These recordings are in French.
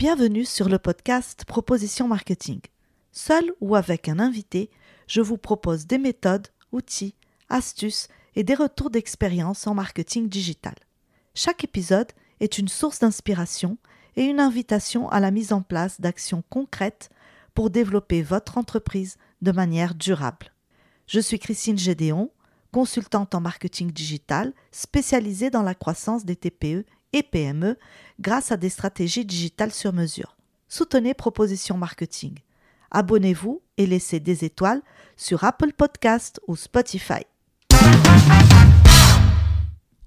Bienvenue sur le podcast Proposition Marketing. Seul ou avec un invité, je vous propose des méthodes, outils, astuces et des retours d'expérience en marketing digital. Chaque épisode est une source d'inspiration et une invitation à la mise en place d'actions concrètes pour développer votre entreprise de manière durable. Je suis Christine Gédéon, consultante en marketing digital spécialisée dans la croissance des TPE et PME grâce à des stratégies digitales sur mesure. Soutenez Proposition Marketing. Abonnez-vous et laissez des étoiles sur Apple Podcast ou Spotify.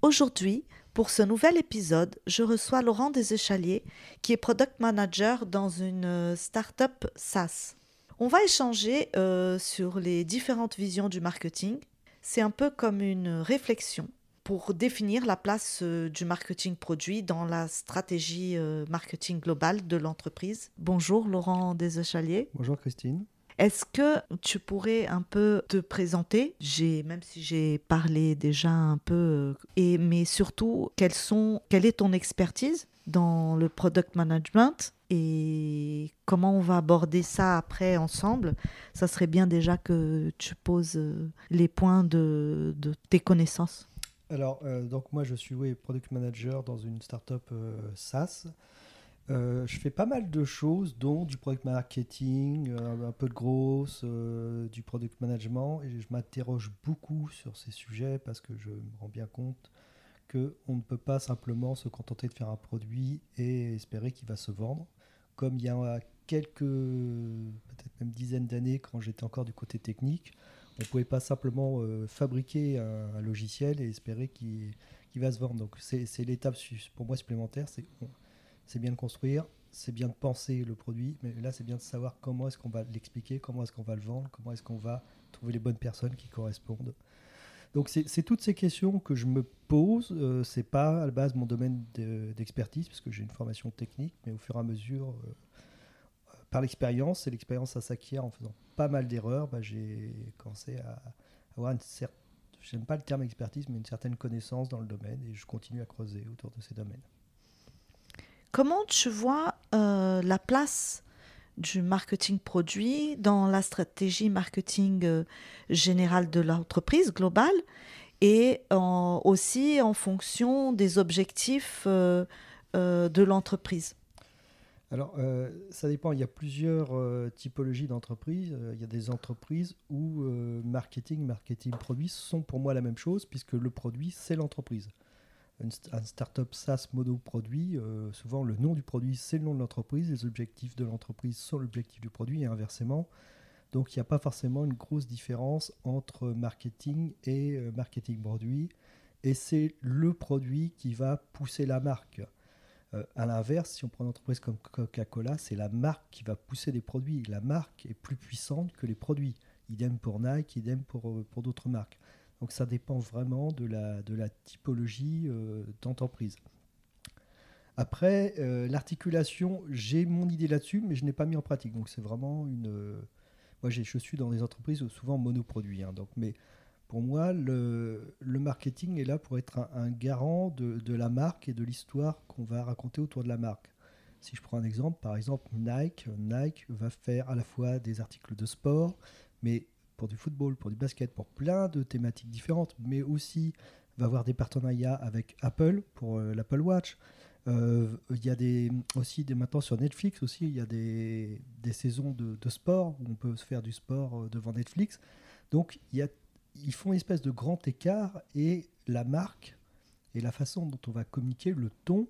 Aujourd'hui, pour ce nouvel épisode, je reçois Laurent Deséchaliers, qui est product manager dans une euh, startup SaaS. On va échanger euh, sur les différentes visions du marketing. C'est un peu comme une réflexion pour définir la place euh, du marketing produit dans la stratégie euh, marketing globale de l'entreprise. Bonjour Laurent Deséchaliers. Bonjour Christine. Est-ce que tu pourrais un peu te présenter? J'ai même si j'ai parlé déjà un peu et mais surtout quelles sont quelle est ton expertise dans le product management et comment on va aborder ça après ensemble? Ça serait bien déjà que tu poses euh, les points de, de tes connaissances. Alors, euh, donc moi je suis product manager dans une startup euh, SaaS. Euh, je fais pas mal de choses, dont du product marketing, un peu de euh, du product management, et je m'interroge beaucoup sur ces sujets parce que je me rends bien compte qu'on ne peut pas simplement se contenter de faire un produit et espérer qu'il va se vendre, comme il y a quelques, peut-être même dizaines d'années, quand j'étais encore du côté technique, on ne pouvait pas simplement euh, fabriquer un, logiciel et espérer qu'il va se vendre. Donc c'est l'étape pour moi supplémentaire, c'est bien de construire, c'est bien de penser le produit, mais là c'est bien de savoir comment est-ce qu'on va l'expliquer, comment est-ce qu'on va le vendre, comment est-ce qu'on va trouver les bonnes personnes qui correspondent. Donc c'est toutes ces questions que je me pose. Euh, c'est pas à la base mon domaine de- d'expertise puisque j'ai une formation technique, mais au fur et à mesure, euh, par l'expérience, et l'expérience ça s'acquiert en faisant pas mal d'erreurs, bah, j'ai commencé à avoir une certaine, j'aime pas le terme expertise, mais une certaine connaissance dans le domaine et je continue à creuser autour de ces domaines. Comment tu vois euh, la place du marketing produit dans la stratégie marketing euh, générale de l'entreprise globale et aussi en fonction des objectifs euh, de l'entreprise? Alors, euh, ça dépend. Il y a plusieurs euh, typologies d'entreprises. Euh, il y a des entreprises où marketing, marketing produit sont pour moi la même chose, puisque le produit, c'est l'entreprise. Une un startup SaaS mono-produit, euh, souvent le nom du produit, c'est le nom de l'entreprise. Les objectifs de l'entreprise sont l'objectif du produit et inversement. Donc, il n'y a pas forcément une grosse différence entre marketing et marketing produit. Et c'est le produit qui va pousser la marque. Euh, à l'inverse, si on prend une entreprise comme Coca-Cola, c'est la marque qui va pousser des produits. La marque est plus puissante que les produits. Idem pour Nike, idem pour, euh, pour d'autres marques. Donc ça dépend vraiment de la, de la typologie euh, d'entreprise. Après, euh, l'articulation, j'ai mon idée là-dessus, mais je n'ai pas mis en pratique. Donc c'est vraiment une... moi, je suis dans des entreprises souvent monoproduits. hein, donc, mais pour moi, le, marketing est là pour être un, garant de, la marque et de l'histoire qu'on va raconter autour de la marque. Si je prends un exemple, par exemple Nike, Nike va faire à la fois des articles de sport, mais pour du football, pour du basket, pour plein de thématiques différentes, mais aussi va avoir des partenariats avec Apple pour euh, l'Apple Watch. Euh, Il y a aussi des, maintenant sur Netflix aussi, il y a des, des saisons de, de sport où on peut se faire du sport euh, devant Netflix. Donc il y a ils font une espèce de grand écart et la marque et la façon dont on va communiquer, le ton,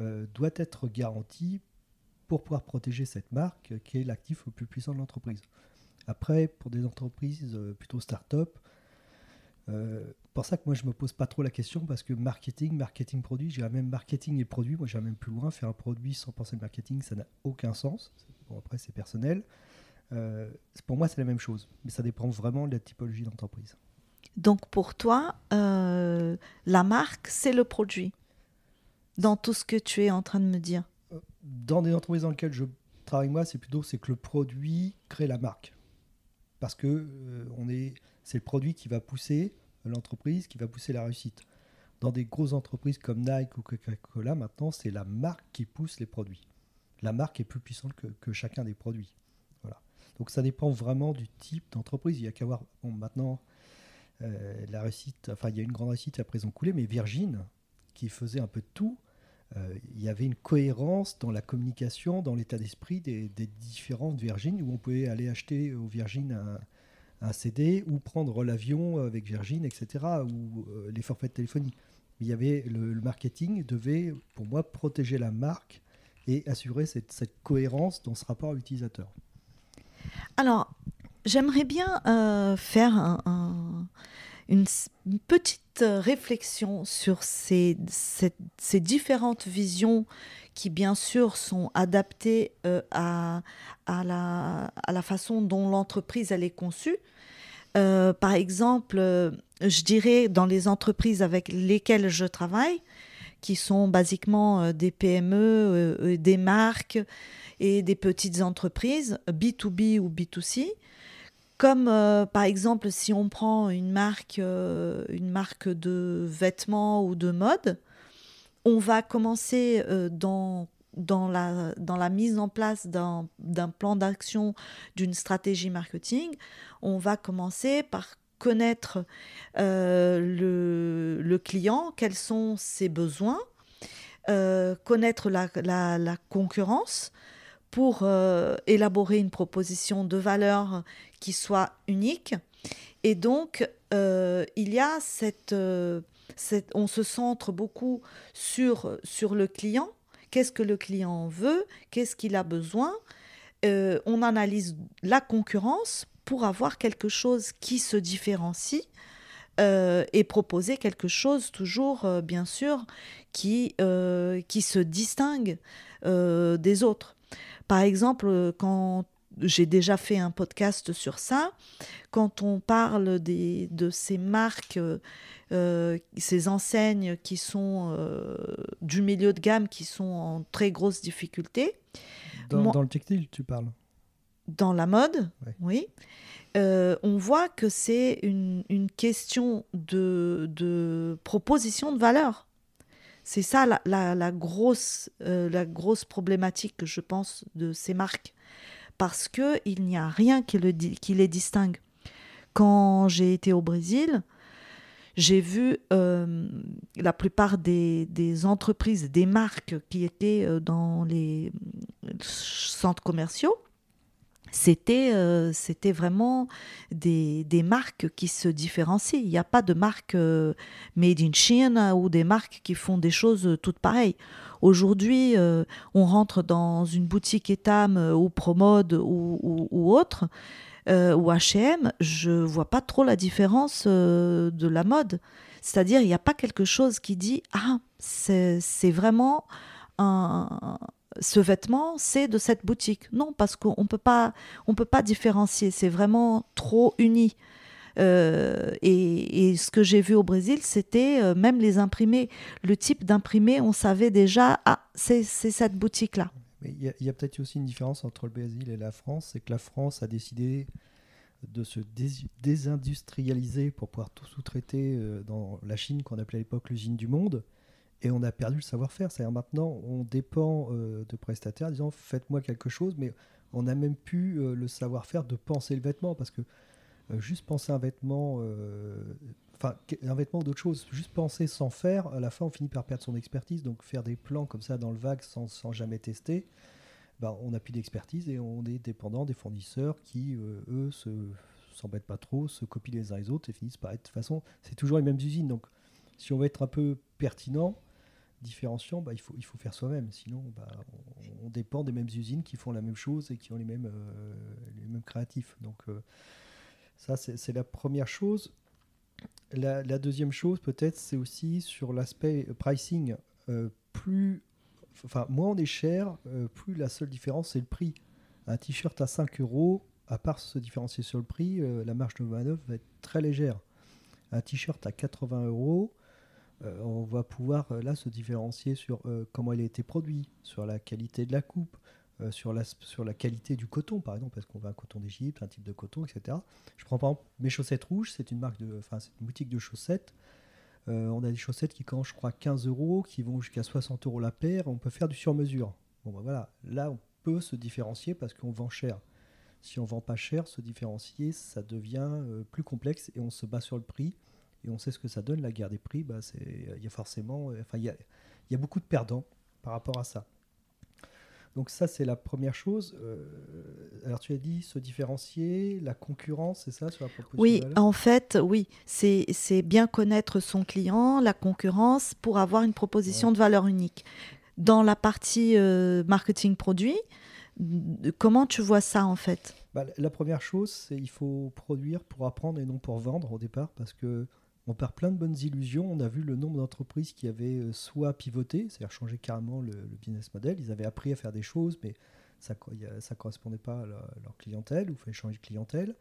euh, doit être garanti pour pouvoir protéger cette marque qui est l'actif le plus puissant de l'entreprise. Après, pour des entreprises euh, plutôt start-up, euh, pour ça que moi je me pose pas trop la question parce que marketing, marketing produit, j'ai même marketing et produit, moi j'irais même plus loin, faire un produit sans penser le marketing, ça n'a aucun sens. Bon, après c'est personnel. Euh, pour moi c'est la même chose, mais ça dépend vraiment de la typologie d'entreprise. Donc pour toi, euh, la marque, c'est le produit dans tout ce que tu es en train de me dire. Dans des entreprises dans lesquelles je travaille moi, c'est plutôt c'est que le produit crée la marque. Parce que euh, on est, c'est le produit qui va pousser l'entreprise, qui va pousser la réussite. Dans des grosses entreprises comme Nike ou Coca-Cola, maintenant, c'est la marque qui pousse les produits. la marque est plus puissante que, chacun des produits. Donc ça dépend vraiment du type d'entreprise. Il y a qu'à voir, bon, maintenant, euh, la réussite, enfin il y a une grande réussite à présent coulée, mais Virgin, qui faisait un peu tout, euh, il y avait une cohérence dans la communication, dans l'état d'esprit des, différentes Virgin, où on pouvait aller acheter au Virgin un, CD ou prendre l'avion avec Virgin, etc., ou euh, les forfaits de téléphonie. il y avait le, marketing devait, pour moi, protéger la marque et assurer cette, cohérence dans ce rapport à l'utilisateur. Alors, j'aimerais bien euh, faire une, petite réflexion sur ces, différentes visions qui, bien sûr, sont adaptées euh, à, la, façon dont l'entreprise est conçue. Euh, par exemple, je dirais dans les entreprises avec lesquelles je travaille, qui sont basiquement euh, des PME, euh, euh, des marques et des petites entreprises, B2B ou B2C. Comme par exemple si on prend une marque, une marque de vêtements ou de mode, on va commencer dans, dans, la, dans la mise en place d'un plan d'action, d'une stratégie marketing. On va commencer par connaître euh, le, client, quels sont ses besoins, euh, connaître la, concurrence pour euh, élaborer une proposition de valeur qui soit unique. Et donc, il y a cette, On se centre beaucoup sur, sur le client. Qu'est-ce que le client veut? Qu'est-ce qu'il a besoin? On analyse la concurrence pour avoir quelque chose qui se différencie euh, et proposer quelque chose toujours, euh, bien sûr, qui, euh, qui se distingue des autres. Par exemple, quand j'ai déjà fait un podcast sur ça, quand on parle des, de ces marques, ces enseignes qui sont du milieu de gamme, qui sont en très grosse difficulté. Dans, le textile, tu parles Dans la mode, oui. Euh, on voit que c'est une, question de, proposition de valeur. C'est ça la, grosse, euh, la grosse problématique, je pense, de ces marques. Parce qu'il n'y a rien qui, le, qui, les distingue. Quand j'ai été au Brésil, j'ai vu euh, la plupart des, des, entreprises, des marques qui étaient dans les centres commerciaux c'était euh, c'était vraiment des, des, marques qui se différencient. Il n'y a pas de marque euh, made in China ou des marques qui font des choses toutes pareilles. Aujourd'hui, euh, on rentre dans une boutique Etam ou Promode ou, ou, autre, ou H&M, je vois pas trop la différence de la mode. C'est-à-dire, il n'y a pas quelque chose qui dit ah c'est vraiment un, ce vêtement, c'est de cette boutique. Non, parce qu'on ne peut pas, on peut pas différencier. C'est vraiment trop uni. Euh, et, ce que j'ai vu au Brésil, c'était euh, même les imprimés. Le type d'imprimé, on savait déjà, ah, c'est cette boutique-là. Il y a, peut-être aussi une différence entre le Brésil et la France, c'est que la France a décidé de se désindustrialiser pour pouvoir tout sous-traiter euh, dans la Chine qu'on appelait à l'époque l'usine du monde et on a perdu le savoir-faire. C'est-à-dire maintenant, on dépend euh, de prestataires disant faites-moi quelque chose, mais on n'a même plus euh, le savoir-faire de penser le vêtement parce que euh, juste penser un vêtement, enfin un vêtement d'autre chose, juste penser sans faire, à la fin on finit par perdre son expertise. Donc faire des plans comme ça dans le vague sans, sans jamais tester, ben, on n'a plus d'expertise et on est dépendant des fournisseurs qui, eux, se s'embêtent pas trop, se copient les uns les autres et finissent par être. De toute façon, c'est toujours les mêmes usines. Donc si on veut être un peu pertinent, différenciant, bah, il, faut, il faut faire soi-même. Sinon, bah, on, dépend des mêmes usines qui font la même chose et qui ont les mêmes, euh, les mêmes créatifs. Donc, euh, ça, c'est la première chose. La, deuxième chose, peut-être, c'est aussi sur l'aspect pricing. Euh, plus, enfin, moins on est cher, plus la seule différence, c'est le prix. Un t-shirt à 5 euros, à part se différencier sur le prix, la marge de manœuvre va être très légère. Un t-shirt à 80 euros, on va pouvoir euh, là se différencier sur euh, comment il a été produit, sur la qualité de la coupe, sur, la, sur la qualité du coton, par exemple, parce qu'on veut un coton d'Égypte, un type de coton, etc. Je prends par exemple mes chaussettes rouges, c'est une marque de, c'est une boutique de chaussettes. on a des chaussettes qui coûtent, je crois, 15 euros, qui vont jusqu'à 60 euros la paire. On peut faire du sur-mesure. Bon, ben voilà, là, on peut se différencier parce qu'on vend cher. Si on vend pas cher, se différencier, ça devient euh, plus complexe et on se bat sur le prix et on sait ce que ça donne. La guerre des prix, bah, il y a forcément, enfin, il y a, y a, beaucoup de perdants par rapport à ça. Donc ça, c'est la première chose. Euh, alors tu as dit se différencier, la concurrence, c'est ça sur la proposition Oui, en fait, oui, c'est bien connaître son client, la concurrence, pour avoir une proposition de valeur unique. Dans la partie euh, marketing produit, comment tu vois ça en fait? Bah, La première chose, c'est il faut produire pour apprendre et non pour vendre au départ, parce que on perd plein de bonnes illusions. On a vu le nombre d'entreprises qui avaient euh, soit pivoté, c'est-à-dire changé carrément le, business model. Ils avaient appris à faire des choses, mais ça ne correspondait pas à leur, clientèle, ou fallait changer de clientèle.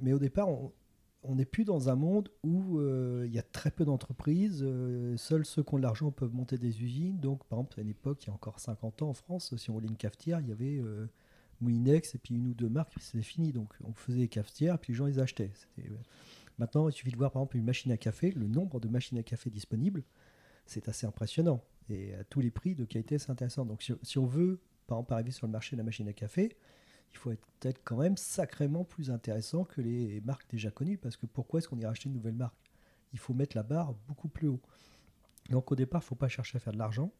Mais au départ, on n'est plus dans un monde où euh, il y a très peu d'entreprises. Euh, seuls ceux qui ont de l'argent peuvent monter des usines. Donc, par exemple, à une époque, il y a encore 50 ans en France, si on voulait une cafetière, il y avait Mouinex et puis une ou deux marques, c'était fini. Donc, on faisait des cafetières, puis les gens les achetaient. C'était Maintenant, il suffit de voir par exemple une machine à café, le nombre de machines à café disponibles, c'est assez impressionnant. Et à tous les prix de qualité, c'est intéressant. Donc si, on veut, par exemple, arriver sur le marché de la machine à café, il faut être peut-être quand même sacrément plus intéressant que les marques déjà connues, parce que pourquoi est-ce qu'on irait acheter une nouvelle marque? Il faut mettre la barre beaucoup plus haut. Donc au départ, il ne faut pas chercher à faire de l'argent,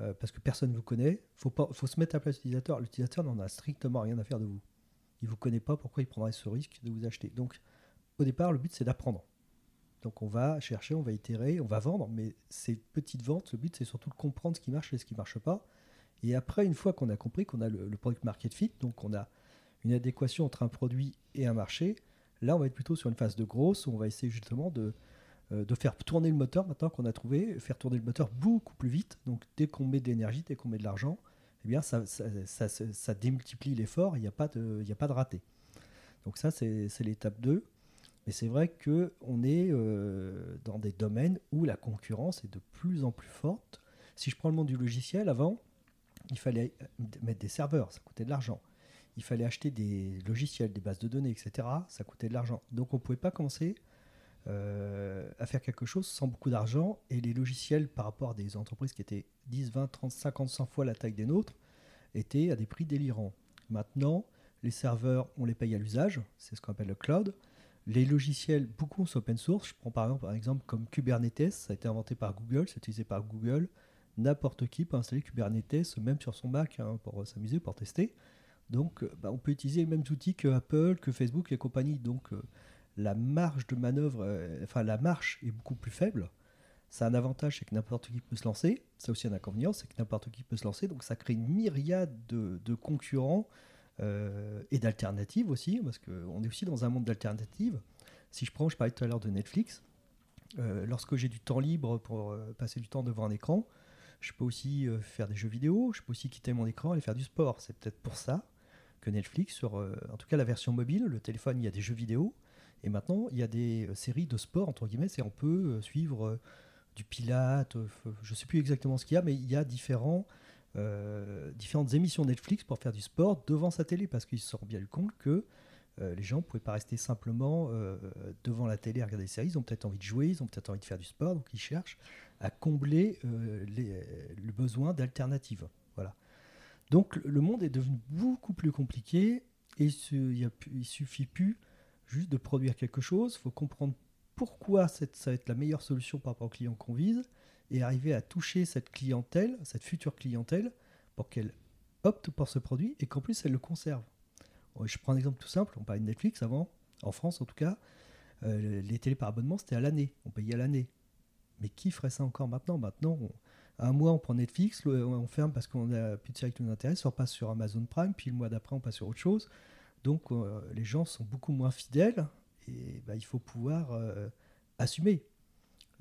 euh, parce que personne ne vous connaît. Il faut, faut se mettre à la place de l'utilisateur. L'utilisateur n'en a strictement rien à faire de vous. Il ne vous connaît pas, pourquoi il prendrait ce risque de vous acheter? Donc au départ, le but, c'est d'apprendre. Donc on va chercher, on va itérer, on va vendre, mais ces petites ventes, le but, c'est surtout de comprendre ce qui marche et ce qui ne marche pas. Et après, une fois qu'on a compris qu'on a le, product market fit, donc on a une adéquation entre un produit et un marché, là, on va être plutôt sur une phase de grosse où on va essayer justement de, euh, de faire tourner le moteur maintenant qu'on a trouvé, faire tourner le moteur beaucoup plus vite. Donc dès qu'on met de l'énergie, dès qu'on met de l'argent, eh bien ça, ça, ça, démultiplie l'effort, il n'y a, a pas de raté. Donc ça, c'est l'étape 2. Mais c'est vrai qu'on est euh, dans des domaines où la concurrence est de plus en plus forte. Si je prends le monde du logiciel, avant, il fallait mettre des serveurs, ça coûtait de l'argent. Il fallait acheter des logiciels, des bases de données, etc. Ça coûtait de l'argent. Donc on ne pouvait pas commencer euh, à faire quelque chose sans beaucoup d'argent. Et les logiciels, par rapport à des entreprises qui étaient 10, 20, 30, 50, 100 fois la taille des nôtres, étaient à des prix délirants. Maintenant, les serveurs, on les paye à l'usage, c'est ce qu'on appelle le cloud. Les logiciels, beaucoup sont open source. Je prends par exemple, comme Kubernetes, ça a été inventé par Google, c'est utilisé par Google. N'importe qui peut installer Kubernetes, même sur son Mac, hein, pour s'amuser, pour tester. Donc, euh, bah, on peut utiliser les mêmes outils que Apple, que Facebook et compagnie. Donc, euh, la marge de manœuvre, euh, enfin, la marche est beaucoup plus faible. Ça a un avantage, c'est que n'importe qui peut se lancer. Ça aussi un inconvénient, c'est que n'importe qui peut se lancer. Donc, ça crée une myriade de concurrents euh, et d'alternatives aussi, parce qu'on est aussi dans un monde d'alternatives. Si je prends, je parlais tout à l'heure de Netflix, euh, lorsque j'ai du temps libre pour euh, passer du temps devant un écran, je peux aussi faire des jeux vidéo, je peux aussi quitter mon écran et faire du sport. C'est peut-être pour ça que Netflix, en tout cas la version mobile, le téléphone, il y a des jeux vidéo, et maintenant il y a des séries de sport, entre guillemets, et on peut suivre du pilate, je ne sais plus exactement ce qu'il y a, mais il y a différents euh, différentes émissions Netflix pour faire du sport devant sa télé parce qu'ils se sont bien du compte que euh, les gens ne pouvaient pas rester simplement euh, devant la télé à regarder des séries. Ils ont peut-être envie de jouer, ils ont peut-être envie de faire du sport, donc ils cherchent à combler le besoin d'alternatives. Voilà. Donc le monde est devenu beaucoup plus compliqué et il ne suffit plus juste de produire quelque chose. Il faut comprendre pourquoi ça va être la meilleure solution par rapport au client qu'on vise et arriver à toucher cette clientèle, cette future clientèle, pour qu'elle opte pour ce produit et qu'en plus elle le conserve. Je prends un exemple tout simple, on parlait de Netflix avant, en France en tout cas, euh, les télés par abonnement c'était à l'année, on payait à l'année. Mais qui ferait ça encore maintenant? Maintenant, un mois on prend Netflix, on ferme parce qu'on a plus de séries qui nous intéressent, on passe sur Amazon Prime, puis le mois d'après on passe sur autre chose. Donc euh, les gens sont beaucoup moins fidèles et bah, il faut pouvoir euh, assumer.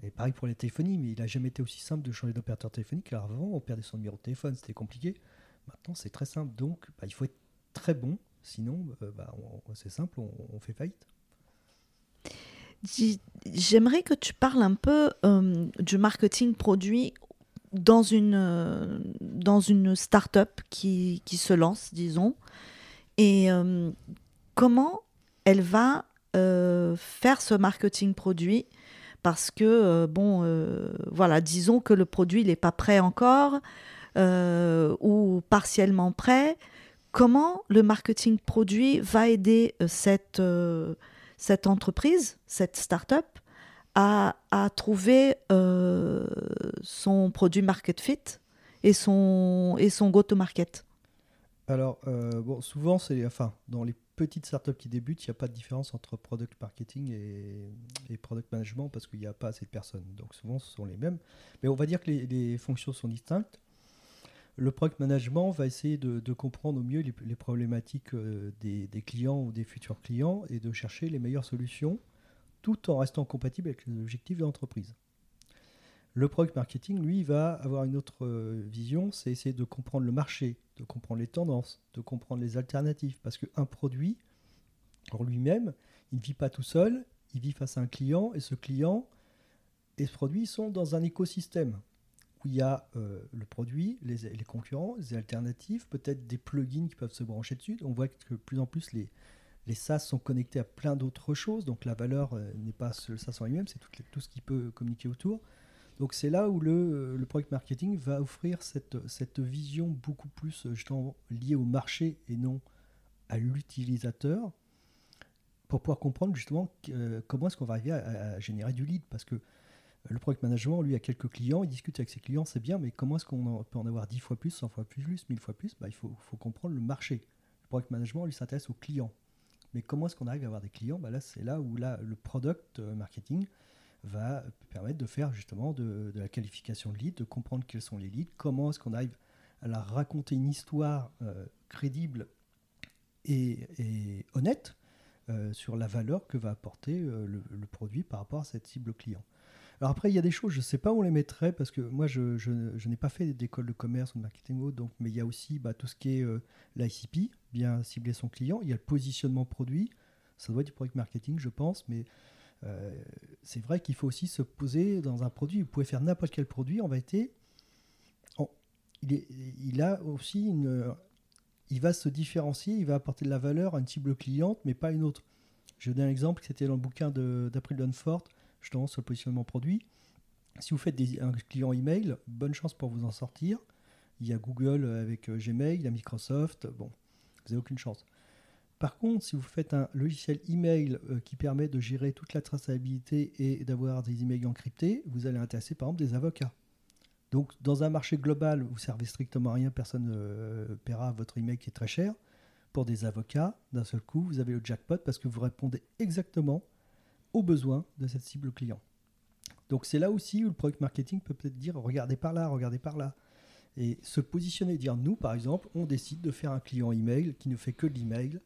Et pareil pour les téléphonies, mais il n'a jamais été aussi simple de changer d'opérateur téléphonique. Alors avant, on perdait son numéro de téléphone, c'était compliqué. Maintenant, c'est très simple. Donc, bah, il faut être très bon. Sinon, euh, bah, c'est simple, on, fait faillite. J'aimerais que tu parles un peu euh, du marketing produit dans une, euh, dans une start-up qui, qui, se lance, disons, et comment elle va faire ce marketing produit parce que, euh, bon, euh, voilà, disons que le produit n'est pas prêt encore. euh, ou partiellement prêt. Comment le marketing produit va aider cette, cette entreprise, cette start-up, à, à trouver son produit market fit et son, et son go-to-market? Alors, bon, souvent, c'est, enfin, dans les petites startups qui débutent, il n'y a pas de différence entre product marketing et, product management parce qu'il n'y a pas assez de personnes. Donc, souvent, ce sont les mêmes. Mais on va dire que les, fonctions sont distinctes. Le product management va essayer de, comprendre au mieux les, problématiques euh, des clients ou des futurs clients et de chercher les meilleures solutions tout en restant compatible avec les objectifs de l'entreprise. Le product marketing, lui, va avoir une autre euh, vision, c'est essayer de comprendre le marché, de comprendre les tendances, de comprendre les alternatives. Parce qu'un produit, en lui-même, il ne vit pas tout seul, il vit face à un client, et ce client et ce produit sont dans un écosystème où il y a euh, le produit, les, concurrents, les alternatives, peut-être des plugins qui peuvent se brancher dessus. On voit que de plus en plus les, les SaaS sont connectés à plein d'autres choses, donc la valeur euh, n'est pas le SaaS en lui-même, c'est tout, ce qui peut communiquer autour. Donc c'est là où le, le, product marketing va offrir cette, vision beaucoup plus euh, justement liée au marché et non à l'utilisateur pour pouvoir comprendre justement euh, comment est-ce qu'on va arriver à, générer du lead parce que le product management, lui, a quelques clients, il discute avec ses clients, c'est bien, mais comment est-ce qu'on peut en avoir 10 fois plus, 100 fois plus, 1000 fois plus? Bah, Il faut, faut, comprendre le marché. Le product management, lui, s'intéresse aux clients. Mais comment est-ce qu'on arrive à avoir des clients? Bah Là, c'est là où là, le product marketing va permettre de faire justement de, la qualification de lead, de comprendre quels sont les leads, comment est-ce qu'on arrive à leur raconter une histoire euh, crédible et, honnête euh, sur la valeur que va apporter euh, le, produit par rapport à cette cible client. Alors après, il y a des choses, je ne sais pas où on les mettrait, parce que moi, je, n'ai pas fait d'école de commerce ou de marketing, donc, mais il y a aussi bah, tout ce qui est l'ICP, bien cibler son client. Il y a le positionnement produit, ça doit être du product marketing, je pense, mais euh, c'est vrai qu'il faut aussi se poser dans un produit. Vous pouvez faire n'importe quel produit, en, il, est, il a aussi. Il va se différencier, il va apporter de la valeur à une cible cliente, mais pas une autre. Je vais donner un exemple, c'était dans le bouquin d'April Dunford, justement sur le positionnement produit. Si vous faites un client email, bonne chance pour vous en sortir. Il y a Google avec euh, Gmail, il y a Microsoft, bon, vous n'avez aucune chance. Par contre, si vous faites un logiciel email euh, qui permet de gérer toute la traçabilité et d'avoir des emails encryptés, vous allez intéresser par exemple des avocats. Donc, dans un marché global, vous servez strictement à rien, personne ne euh, paiera votre email qui est très cher. Pour des avocats, d'un seul coup, vous avez le jackpot parce que vous répondez exactement aux besoins de cette cible client. Donc c'est là aussi où le product marketing peut peut-être dire regardez par là, regardez par là. Et se positionner, dire nous par exemple, on décide de faire un client email qui ne fait que de l'email,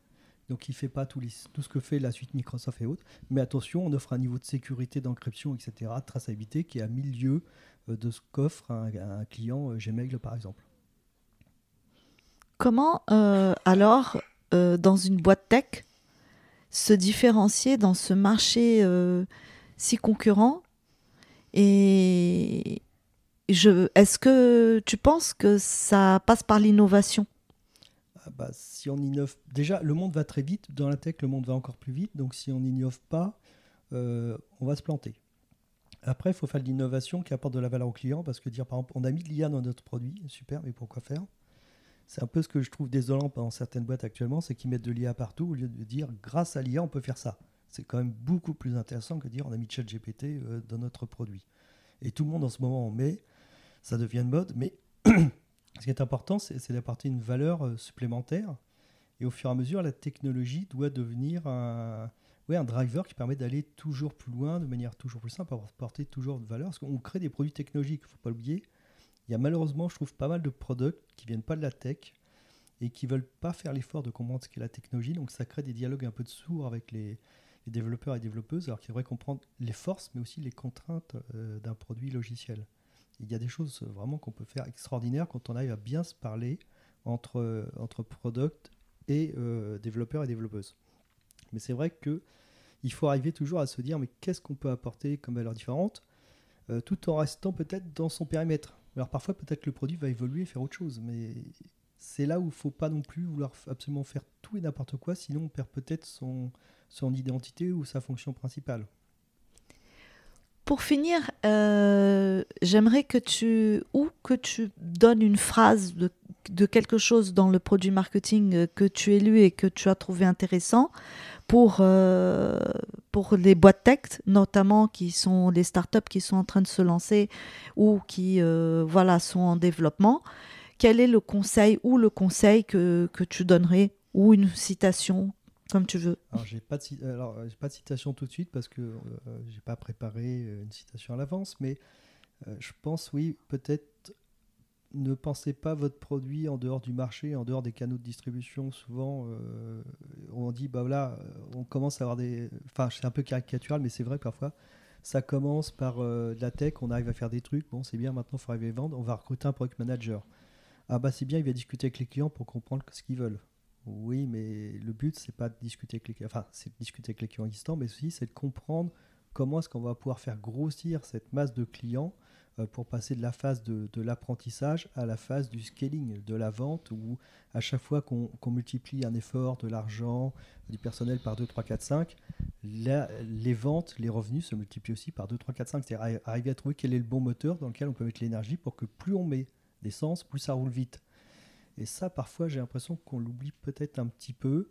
donc qui ne fait pas tout, ce que fait la suite Microsoft et autres. Mais attention, on offre un niveau de sécurité, d'encryption, etc., de traçabilité qui est à mille lieues de ce qu'offre un, client Gmail par exemple. Comment euh, alors, euh, dans une boîte tech, se différencier dans ce marché euh, si concurrent? Et est-ce que tu penses que ça passe par l'innovation? Bah, Si on innove, déjà le monde va très vite. Dans la tech, le monde va encore plus vite. Donc si on n'innove pas, euh, on va se planter. Après, il faut faire de l'innovation qui apporte de la valeur au client parce que dire par exemple, on a mis de l'IA dans notre produit, super, mais pourquoi faire? C'est un peu ce que je trouve désolant dans certaines boîtes actuellement, c'est qu'ils mettent de l'IA partout au lieu de dire grâce à l'IA on peut faire ça. C'est quand même beaucoup plus intéressant que de dire on a mis ChatGPT euh, dans notre produit. Et tout le monde en ce moment en met, ça devient une mode, mais ce qui est important, c'est d'apporter une valeur euh, supplémentaire. Et au fur et à mesure, la technologie doit devenir un, driver qui permet d'aller toujours plus loin, de manière toujours plus simple, pour apporter toujours de valeur. Parce qu'on crée des produits technologiques, il ne faut pas l'oublier il y a malheureusement, je trouve, pas mal de products qui viennent pas de la tech et qui veulent pas faire l'effort de comprendre ce qu'est la technologie. Donc ça crée des dialogues un peu de sourds avec les, développeurs et développeuses, alors qu'il devrait comprendre les forces, mais aussi les contraintes euh, d'un produit logiciel. Il y a des choses vraiment qu'on peut faire extraordinaires quand on arrive à bien se parler entre, entre product et euh, développeurs et développeuses. Mais c'est vrai que il faut arriver toujours à se dire mais qu'est-ce qu'on peut apporter comme valeur différente, euh, tout en restant peut-être dans son périmètre. Alors parfois, peut-être le produit va évoluer et faire autre chose, mais c'est là où il ne faut pas non plus vouloir absolument faire tout et n'importe quoi, sinon on perd peut-être son identité ou sa fonction principale. Pour finir, euh, j'aimerais que tu ou que tu donnes une phrase de, quelque chose dans le produit marketing que tu as lu et que tu as trouvé intéressant pour, euh, pour les boîtes tech, notamment qui sont les startups qui sont en train de se lancer ou qui euh, voilà, sont en développement. Quel est le conseil ou le conseil que, que tu donnerais ou une citation comme tu veux. Alors, j'ai pas, de, alors, pas de citation tout de suite parce que euh, j'ai pas préparé une citation à l'avance, mais je pense, oui, peut-être ne pensez pas votre produit en dehors du marché, en dehors des canaux de distribution. Souvent, euh, on dit, bah voilà, on commence à avoir des. Enfin, c'est un peu caricatural, mais c'est vrai parfois. Ça commence par euh, de la tech, on arrive à faire des trucs. Bon, c'est bien, maintenant, il faut arriver à vendre. On va recruter un product manager. Ah, bah c'est bien, il va discuter avec les clients pour comprendre ce qu'ils veulent. Oui, mais le but, c'est pas de discuter avec les clients. Enfin, c'est de discuter avec les clients existants, mais aussi, c'est de comprendre comment est-ce qu'on va pouvoir faire grossir cette masse de clients euh, pour passer de la phase de, l'apprentissage à la phase du scaling, de la vente, où à chaque fois qu'on multiplie un effort, de l'argent, du personnel par 2, 3, 4, 5, les ventes, les revenus se multiplient aussi par 2, 3, 4, 5. C'est-à-dire arriver à trouver quel est le bon moteur dans lequel on peut mettre l'énergie pour que plus on met d'essence, plus ça roule vite. Et ça, parfois, j'ai l'impression qu'on l'oublie peut-être un petit peu.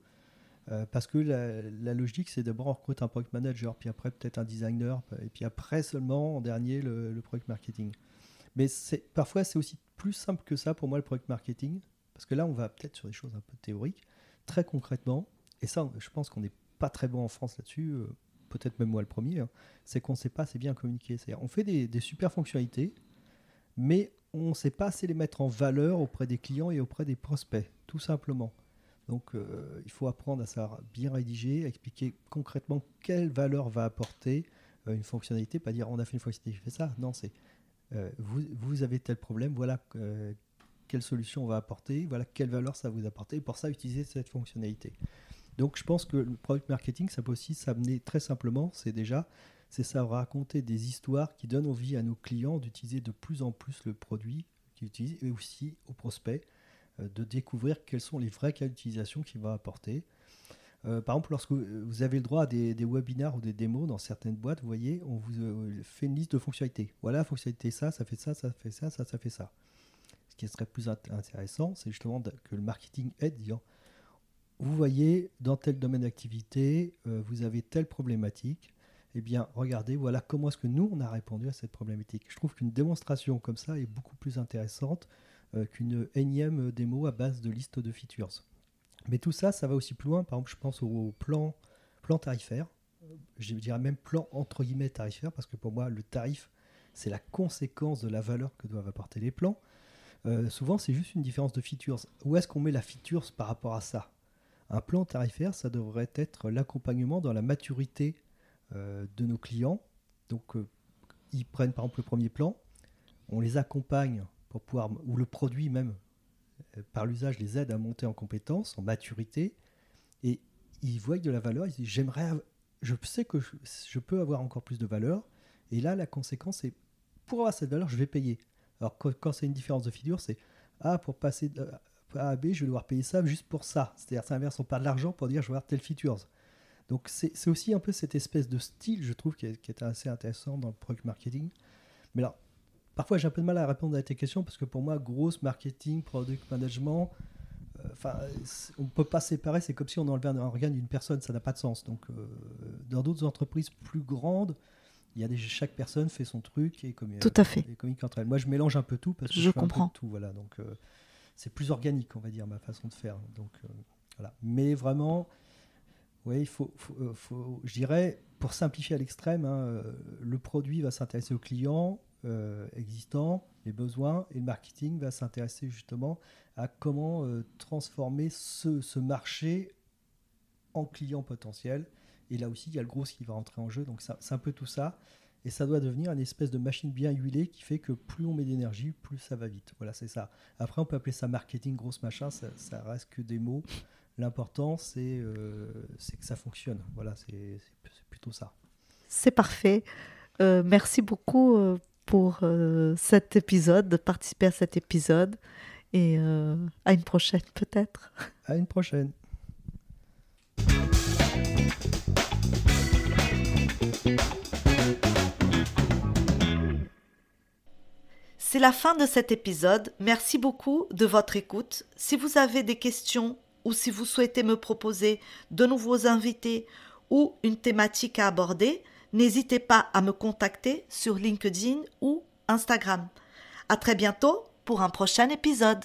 Euh, parce que la, logique, c'est d'abord on recrute un product manager, puis après peut-être un designer, et puis après seulement en dernier le, product marketing. Mais parfois c'est aussi plus simple que ça pour moi le product marketing, parce que là on va peut-être sur des choses un peu théoriques, très concrètement, et ça je pense qu'on n'est pas très bon en France là-dessus, euh, peut-être même moi le premier, hein, c'est qu'on ne sait pas assez bien communiquer. On fait des super fonctionnalités, mais on ne sait pas assez les mettre en valeur auprès des clients et auprès des prospects, tout simplement. Donc euh, il faut apprendre à savoir bien rédiger, à expliquer concrètement quelle valeur va apporter euh, une fonctionnalité, pas dire on a fait une fonctionnalité, je fais ça. Non, c'est euh, vous, vous, avez tel problème, voilà quelle solution on va apporter, voilà quelle valeur ça va vous apporter, et pour ça utiliser cette fonctionnalité. Donc je pense que le product marketing, ça peut aussi s'amener très simplement, c'est déjà, c'est ça raconter des histoires qui donnent envie à nos clients d'utiliser de plus en plus le produit qu'ils utilisent, et aussi aux prospects euh, de découvrir quels sont les vrais cas d'utilisation qu'il va apporter. Euh, par exemple, lorsque vous avez le droit à des, webinaires ou des démos dans certaines boîtes, vous voyez, on vous euh, fait une liste de fonctionnalités. Voilà, fonctionnalité ça, ça fait ça, ça fait ça, ça, ça fait ça. Ce qui serait plus intéressant, c'est justement que le marketing aide, disant, vous voyez, dans tel domaine d'activité, vous avez telle problématique, eh bien, regardez, voilà comment est-ce que nous, on a répondu à cette problématique. Je trouve qu'une démonstration comme ça est beaucoup plus intéressante euh, qu'une énième démo à base de liste de features. Mais tout ça, ça va aussi plus loin. Par exemple, je pense au plan, plan tarifaire. Je dirais même plan entre guillemets tarifaire, parce que pour moi, le tarif, c'est la conséquence de la valeur que doivent apporter les plans. Euh, souvent, c'est juste une différence de features. Où est-ce qu'on met la features par rapport à ça? Un plan tarifaire, ça devrait être l'accompagnement dans la maturité euh, de nos clients. Donc, ils prennent par exemple le premier plan, on les accompagne pouvoir, ou le produit même, euh, par l'usage, les aide à monter en compétence, en maturité, et ils voient de la valeur, ils disent j'aimerais, je sais que je, peux avoir encore plus de valeur, et là la conséquence c'est pour avoir cette valeur, je vais payer. Alors quand, c'est une différence de figure, c'est ah pour passer de A à B, je vais devoir payer ça juste pour ça. C'est-à-dire c'est inverse, on perd de l'argent pour dire je vais avoir telle features. Donc c'est aussi un peu cette espèce de style, je trouve, qui est, qui est assez intéressant dans le product marketing. Mais alors, parfois j'ai un peu de mal à répondre à tes questions parce que pour moi, grosse marketing, product management, euh, enfin, on ne peut pas séparer. C'est comme si on enlevait un organe d'une personne, ça n'a pas de sens. Donc, euh, dans d'autres entreprises plus grandes, il y a des, chaque personne fait son truc et communique, tout à fait. Et entre elles. Moi, je mélange un peu tout parce que je, comprends tout. Voilà, donc euh, c'est plus organique, on va dire, ma façon de faire. Donc voilà. Mais vraiment, oui, il faut, faut, je dirais, pour simplifier à l'extrême, hein, le produit va s'intéresser au client, euh, existants, les besoins, et le marketing va s'intéresser justement à comment euh, transformer ce, marché en client potentiel. Et là aussi, il y a le gros qui va rentrer en jeu. Donc c'est un peu tout ça. Et ça doit devenir une espèce de machine bien huilée qui fait que plus on met d'énergie, plus ça va vite. Voilà, c'est ça. Après, on peut appeler ça marketing, grosse machin, ça, ça reste que des mots. L'important, c'est euh, que ça fonctionne. Voilà, c'est plutôt ça. C'est parfait. merci beaucoup pour euh, cet épisode, de participer à cet épisode. Et euh, à une prochaine peut-être. À une prochaine. C'est la fin de cet épisode. Merci beaucoup de votre écoute. Si vous avez des questions ou si vous souhaitez me proposer de nouveaux invités ou une thématique à aborder, n'hésitez pas à me contacter sur LinkedIn ou Instagram. À très bientôt pour un prochain épisode.